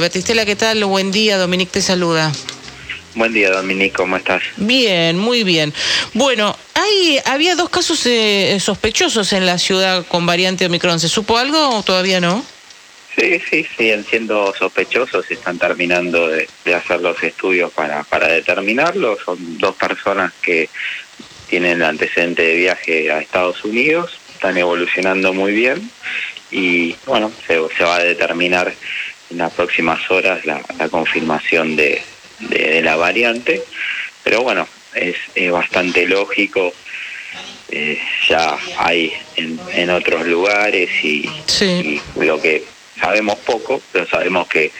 Batistela, ¿qué tal? Buen día, Dominique te saluda. Buen día, Dominique, ¿cómo estás? Bien, muy bien. Bueno, hay, había dos casos eh, sospechosos en la ciudad con variante Omicron. ¿Se supo algo o todavía no? Sí, sí, siguen siendo sospechosos, están terminando de, hacer los estudios para, para determinarlo. Son dos personas que tienen antecedente de viaje a Estados Unidos, están evolucionando muy bien y bueno, se, se va a determinar en las próximas horas la, confirmación de, de, la variante, pero bueno, es, bastante lógico, eh, ya hay en, en, otros lugares y, lo que sabemos poco, pero sabemos que,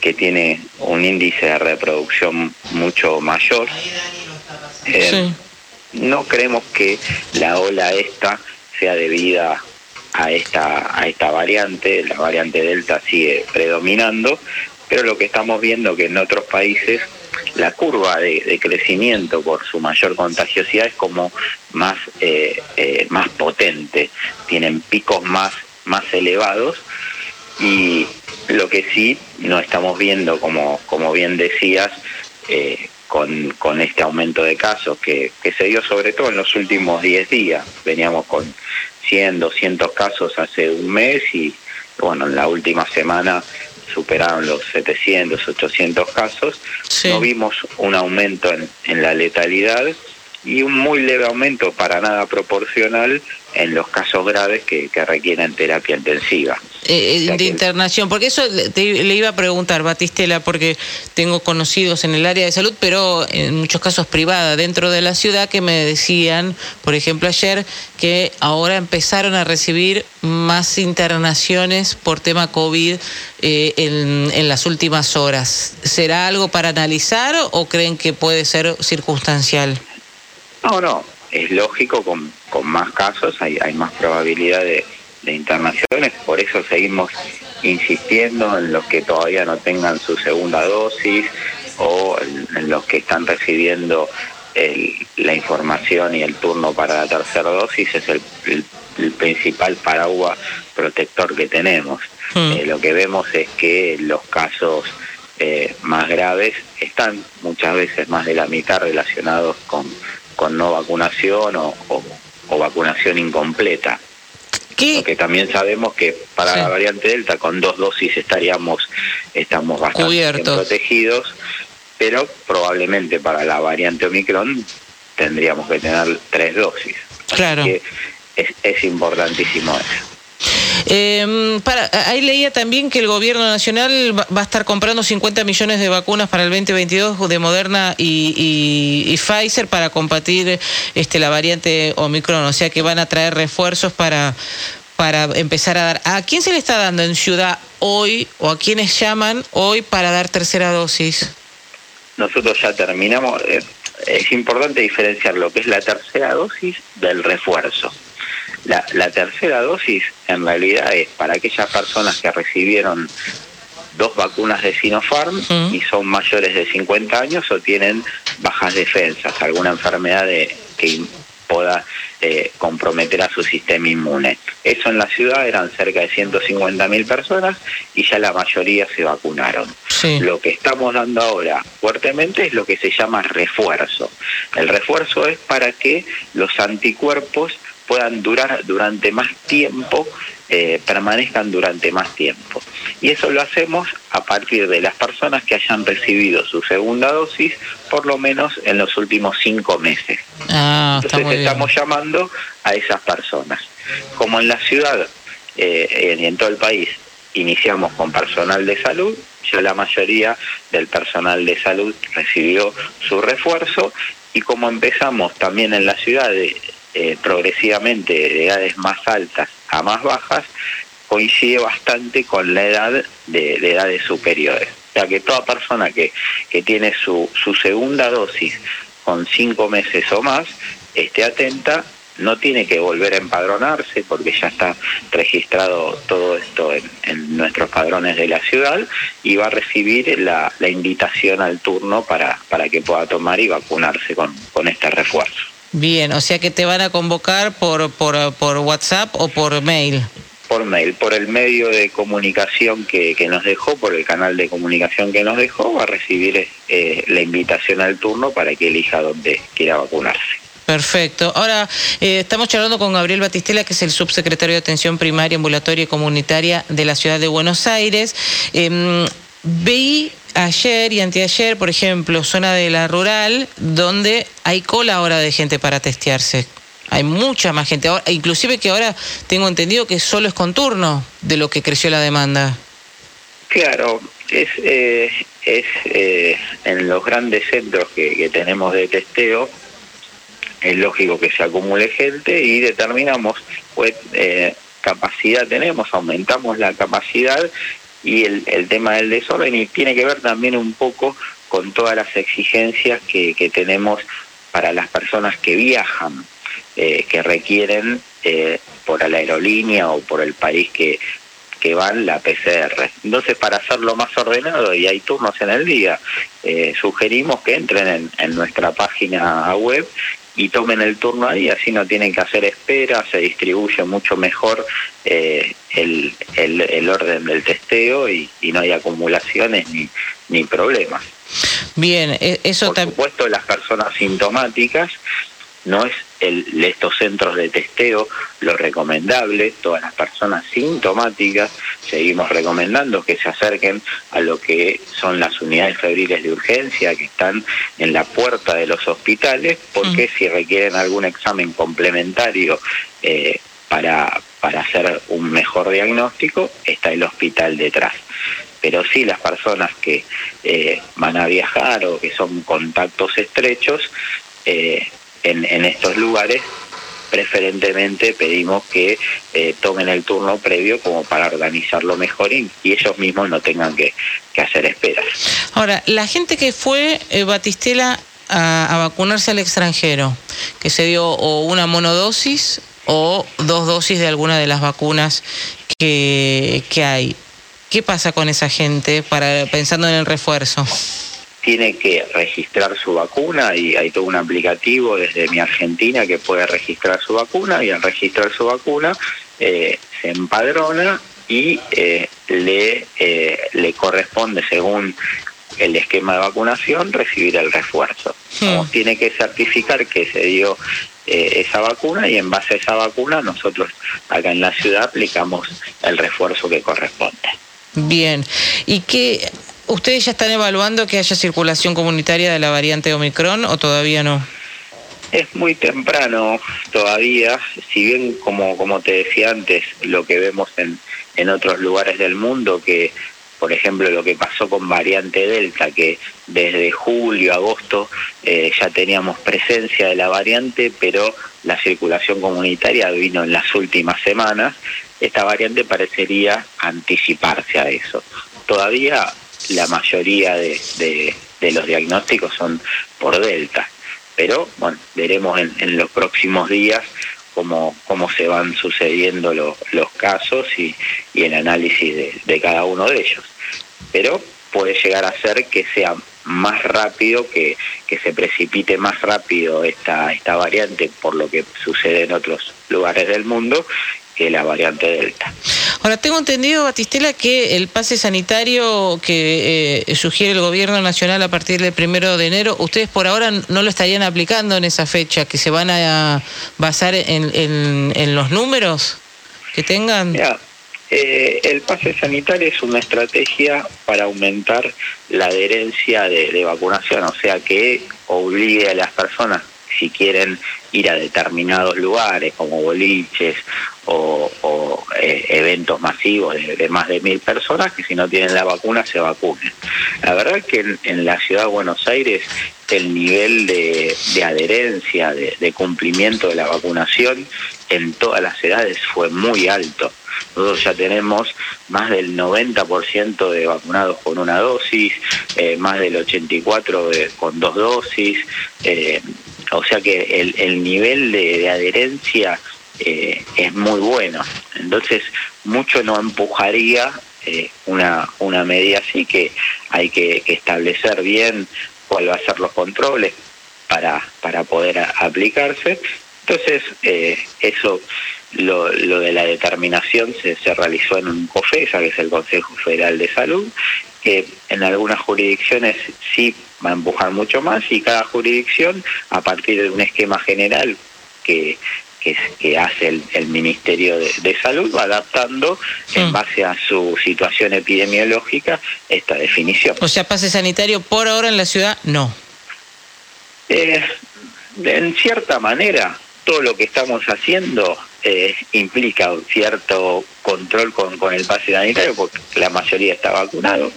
que tiene un índice de reproducción mucho mayor. Eh, no creemos que la ola esta sea debida a esta, a esta variante, la variante Delta sigue predominando, pero lo que estamos viendo que en otros países la curva de, crecimiento por su mayor contagiosidad es como más, eh, eh, más potente, tienen picos más, más elevados y lo que sí no estamos viendo, como, como bien decías, eh, con, con este aumento de casos que, se dio sobre todo en los últimos 10 días. Veníamos con 100, 200 casos hace un mes y bueno, en la última semana superaron los 700, 800 casos. No vimos un aumento en, en la letalidad y un muy leve aumento para nada proporcional en los casos graves que, requieren terapia intensiva. Eh, eh, de internación, porque eso le iba a preguntar, Batistela, porque tengo conocidos en el área de salud, pero en muchos casos privada dentro de la ciudad, que me decían, por ejemplo, ayer, que ahora empezaron a recibir más internaciones por tema COVID eh, en, en las últimas horas. ¿Será algo para analizar o creen que puede ser circunstancial? No, no, es lógico, con, con más casos hay, hay más probabilidad de, internaciones, por eso seguimos insistiendo en los que todavía no tengan su segunda dosis o en, los que están recibiendo la información y el turno para la tercera dosis es el, principal paraguas protector que tenemos. Hmm. Eh, lo que vemos es que los casos eh, más graves están muchas veces más de la mitad relacionados con con no vacunación o, vacunación incompleta. ¿Qué? Porque también sabemos que para la variante Delta con dos dosis estaríamos estamos bastante protegidos, pero probablemente para la variante Omicron tendríamos que tener tres dosis. Claro. es, es importantísimo eso. Eh, para, ahí leía también que el gobierno nacional va, a estar comprando 50 millones de vacunas para el 2022 de Moderna y, Pfizer para combatir este, la variante Omicron, o sea que van a traer refuerzos para, para empezar a dar. ¿A quién se le está dando en ciudad hoy o a quiénes llaman hoy para dar tercera dosis? Nosotros ya terminamos. Eh, es importante diferenciar lo que es la tercera dosis del refuerzo. La, la tercera dosis en realidad es para aquellas personas que recibieron dos vacunas de Sinopharm y son mayores de 50 años o tienen bajas defensas, alguna enfermedad de, que pueda eh, comprometer a su sistema inmune. Eso en la ciudad eran cerca de 150 mil personas y ya la mayoría se vacunaron. Lo que estamos dando ahora fuertemente es lo que se llama refuerzo. El refuerzo es para que los anticuerpos puedan durar durante más tiempo, eh, permanezcan durante más tiempo. Y eso lo hacemos a partir de las personas que hayan recibido su segunda dosis por lo menos en los últimos cinco meses. Ah, Entonces estamos llamando a esas personas. Como en la ciudad eh, y en todo el país iniciamos con personal de salud, ya la mayoría del personal de salud recibió su refuerzo y como empezamos también en la ciudad de eh, progresivamente de edades más altas a más bajas, coincide bastante con la edad de, edades superiores. O sea que toda persona que, que tiene su, su segunda dosis con cinco meses o más, esté atenta no tiene que volver a empadronarse porque ya está registrado todo esto en, nuestros padrones de la ciudad y va a recibir la, la, invitación al turno para, para que pueda tomar y vacunarse con, con este refuerzo. Bien, o sea que te van a convocar por, por, por WhatsApp o por mail. por mail, por el medio de comunicación que, que, nos dejó, por el canal de comunicación que nos dejó, va a recibir eh, la invitación al turno para que elija dónde quiera vacunarse. Perfecto. Ahora, eh, estamos charlando con Gabriel Batistela, que es el subsecretario de Atención Primaria, Ambulatoria y Comunitaria de la Ciudad de Buenos Aires. Eh, ayer y anteayer, por ejemplo, zona de la rural, donde hay cola ahora de gente para testearse. Hay mucha más gente, ahora, inclusive que ahora tengo entendido que solo es con turno de lo que creció la demanda. Claro, es, eh, es eh, en los grandes centros que, que tenemos de testeo, es lógico que se acumule gente y determinamos pues eh, capacidad tenemos, aumentamos la capacidad y el, el tema del desorden y tiene que ver también un poco con todas las exigencias que, que tenemos para las personas que viajan, eh, que requieren eh, por la aerolínea o por el país que, que van la PCR. Entonces, para hacerlo más ordenado, y hay turnos en el día, eh, sugerimos que entren en, en nuestra página web y tomen el turno ahí, así no tienen que hacer espera, se distribuye mucho mejor eh, el, el, el, orden del testeo y, y, no hay acumulaciones ni, ni problemas. Bien, eso Por supuesto, las personas sintomáticas no es el, estos centros de testeo lo recomendable, todas las personas sintomáticas seguimos recomendando que se acerquen a lo que son las unidades febriles de urgencia que están en la puerta de los hospitales, porque mm. si requieren algún examen complementario eh, para, para hacer un mejor diagnóstico, está el hospital detrás pero sí las personas que eh, van a viajar o que son contactos estrechos, eh, en, en estos lugares preferentemente pedimos que eh, tomen el turno previo como para organizarlo mejor y, ellos mismos no tengan que, que, hacer esperas. Ahora, la gente que fue, eh, Batistela, a, a, vacunarse al extranjero, que se dio o una monodosis o dos dosis de alguna de las vacunas que, que hay, ¿qué pasa con esa gente para pensando en el refuerzo? Tiene que registrar su vacuna y hay todo un aplicativo desde mi Argentina que puede registrar su vacuna y al registrar su vacuna eh, se empadrona y eh, le, eh, le corresponde según el esquema de vacunación recibir el refuerzo. Hmm. Tiene que certificar que se dio eh, esa vacuna y en base a esa vacuna nosotros acá en la ciudad aplicamos el refuerzo que corresponde. Bien, ¿y qué ¿Ustedes ya están evaluando que haya circulación comunitaria de la variante Omicron o todavía no? Es muy temprano todavía, si bien como, como te decía antes, lo que vemos en, en otros lugares del mundo, que por ejemplo lo que pasó con variante Delta, que desde julio, agosto eh, ya teníamos presencia de la variante, pero la circulación comunitaria vino en las últimas semanas, esta variante parecería anticiparse a eso. Todavía la mayoría de, de, de, los diagnósticos son por delta. Pero bueno, veremos en, en los próximos días cómo, cómo se van sucediendo lo, los casos y, y el análisis de, cada uno de ellos. Pero puede llegar a ser que sea más rápido, que, que se precipite más rápido esta, esta variante por lo que sucede en otros lugares del mundo que la variante Delta. Ahora, tengo entendido, Batistela, que el pase sanitario que eh, sugiere el gobierno nacional a partir del primero de enero, ustedes por ahora no lo estarían aplicando en esa fecha, que se van a basar en, los números que tengan. Eh, el pase sanitario es una estrategia para aumentar la adherencia de vacunación, o sea que obligue a las personas si quieren ir a determinados lugares como boliches o, eh, eventos masivos de, más de mil personas que si no tienen la vacuna se vacunen. La verdad es que en, la ciudad de Buenos Aires el nivel de, adherencia, de, de, cumplimiento de la vacunación en todas las edades fue muy alto. Nosotros ya tenemos más del 90% de vacunados con una dosis, eh, más del 84% de, con dos dosis, eh, o sea que el, el nivel de, adherencia eh, es muy bueno. Entonces, mucho no empujaría eh, una, una medida así que hay que, establecer bien cuál va a ser los controles para, para poder aplicarse. Entonces, eh, eso lo, de la determinación se, se realizó en un COFESA, que es el Consejo Federal de Salud, que en algunas jurisdicciones sí va a empujar mucho más y cada jurisdicción, a partir de un esquema general que, que, hace el, Ministerio de, Salud, va adaptando en mm. base a su situación epidemiológica esta definición. O sea, pase sanitario por ahora en la ciudad, no. Eh, en cierta manera, todo lo que estamos haciendo eh, implica un cierto control con, con el pase sanitario, porque la mayoría está vacunado.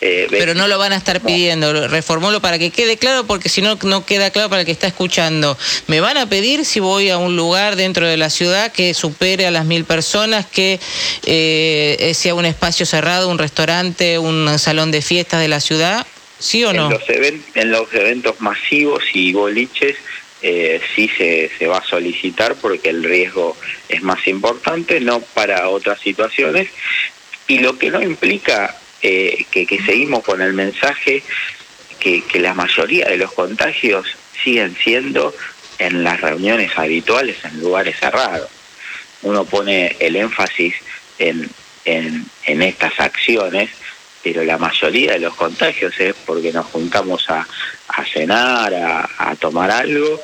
Eh, Pero no lo van a estar pidiendo, reformulo para que quede claro, porque si no, no queda claro para el que está escuchando. Me van a pedir si voy a un lugar dentro de la ciudad que supere a las mil personas, que eh, sea un espacio cerrado, un restaurante, un salón de fiestas de la ciudad, ¿sí o no? En los, eventos masivos y boliches eh, sí se, se, va a solicitar porque el riesgo es más importante, no para otras situaciones. Y lo que no implica eh, que, seguimos con el mensaje que, la mayoría de los contagios siguen siendo en las reuniones habituales en lugares cerrados. Uno pone el énfasis en, en, estas acciones, pero la mayoría de los contagios es porque nos juntamos a, a cenar, a, a tomar algo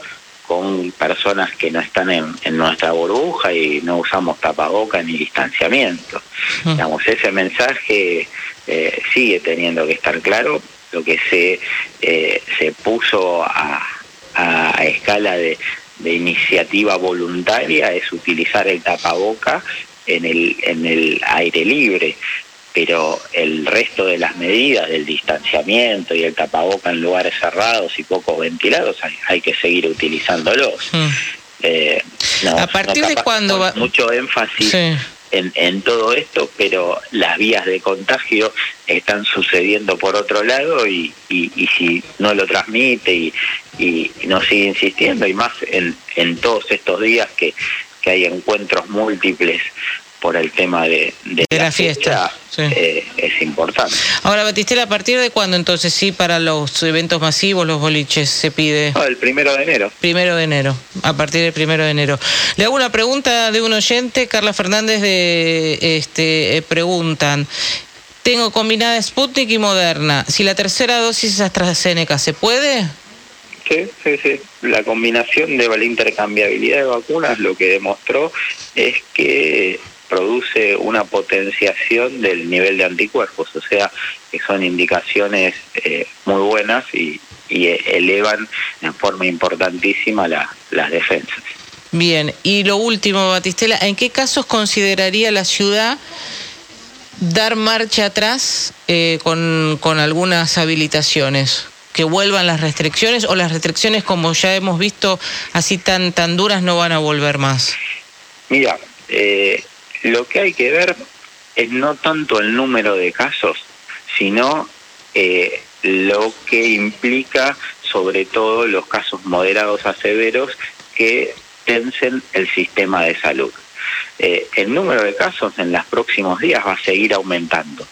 con personas que no están en, nuestra burbuja y no usamos tapaboca ni distanciamiento. Mm. Digamos, ese mensaje eh, sigue teniendo que estar claro. Lo que se, eh, se puso a, a escala de, de iniciativa voluntaria es utilizar el tapaboca en el, en el aire libre pero el resto de las medidas del distanciamiento y el tapaboca en lugares cerrados y poco ventilados hay, que seguir utilizándolos. Mm. Eh, ¿A partir de cuándo va? Mucho énfasis en, en todo esto, pero las vías de contagio están sucediendo por otro lado y, y, si no lo transmite y, y, no sigue insistiendo, y más en, en todos estos días que, que hay encuentros múltiples por el tema de, la, fiesta, eh, es importante. Ahora, Batistela, ¿a partir de cuándo entonces sí para los eventos masivos, los boliches, se pide? el primero de enero. Primero de enero, a partir del primero de enero. Le hago una pregunta de un oyente, Carla Fernández, de este eh, preguntan. Tengo combinada Sputnik y Moderna. Si la tercera dosis es AstraZeneca, ¿se puede? Sí, sí, sí. La combinación de la intercambiabilidad de vacunas lo que demostró es que produce una potenciación del nivel de anticuerpos, o sea, que son indicaciones eh, muy buenas y, elevan en forma importantísima las defensas. Bien, y lo último, Batistela, ¿en qué casos consideraría la ciudad dar marcha atrás eh, con, con algunas habilitaciones? que vuelvan las restricciones o las restricciones como ya hemos visto así tan tan duras no van a volver más mira eh, lo que hay que ver es no tanto el número de casos, sino eh, lo que implica sobre todo los casos moderados a severos que tensen el sistema de salud. Eh, el número de casos en los próximos días va a seguir aumentando,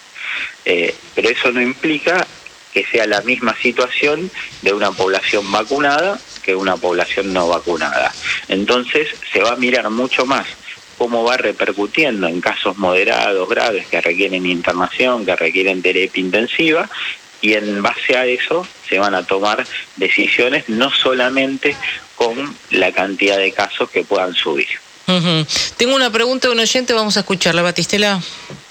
eh, pero eso no implica que sea la misma situación de una población vacunada que una población no vacunada. Entonces se va a mirar mucho más cómo va repercutiendo en casos moderados, graves, que requieren internación, que requieren terapia intensiva, y en base a eso se van a tomar decisiones no solamente con la cantidad de casos que puedan subir. Tengo una pregunta de un oyente, vamos a escucharla, Batistela.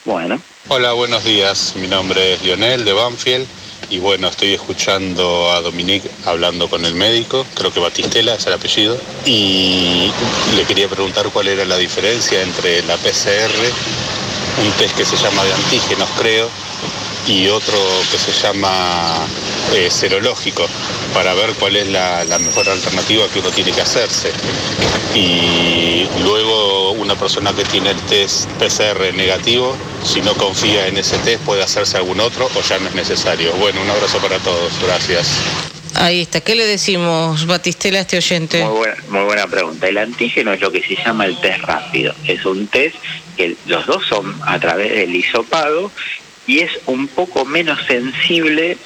Bueno. Hola, buenos días. Mi nombre es Lionel de Banfield y bueno, estoy escuchando a Dominique hablando con el médico, creo que Batistela es el apellido, y le quería preguntar cuál era la diferencia entre la PCR, un test que se llama de antígenos creo, y otro que se llama eh, serológico, para ver cuál es la, mejor alternativa que uno tiene que hacerse. Y luego una persona que tiene el test PCR negativo, si no confía en ese test, puede hacerse algún otro o ya no es necesario. Bueno, un abrazo para todos, gracias. Ahí está. ¿Qué le decimos, Batistela, a este oyente? Muy buena, muy buena pregunta. El antígeno es lo que se llama el test rápido. Es un test que los dos son a través del hisopado y es un poco menos sensible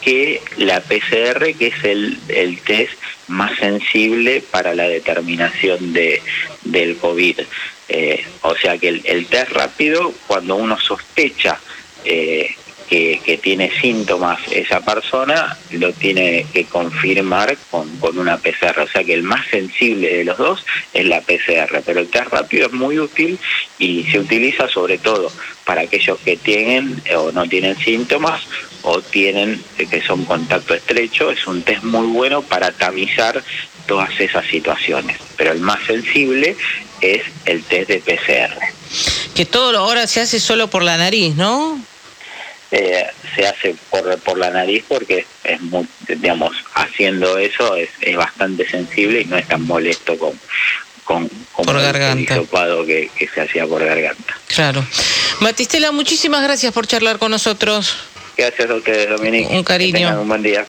que la PCR, que es el, el test más sensible para la determinación de, del COVID. Eh, o sea que el, test rápido, cuando uno sospecha eh, que, tiene síntomas esa persona, lo tiene que confirmar con, con una PCR. O sea que el más sensible de los dos es la PCR, pero el test rápido es muy útil y se utiliza sobre todo para aquellos que tienen o no tienen síntomas o tienen que son contacto estrecho. Es un test muy bueno para tamizar todas esas situaciones, pero el más sensible es el test de PCR. Que todo ahora se hace solo por la nariz, ¿no? Eh, se hace por, por la nariz porque es muy, digamos, haciendo eso es, es bastante sensible y no es tan molesto con, con, por garganta. el que, que se hacía por garganta. Claro. Matistela, muchísimas gracias por charlar con nosotros. Gracias a ustedes, Dominique. Un cariño. un buen día.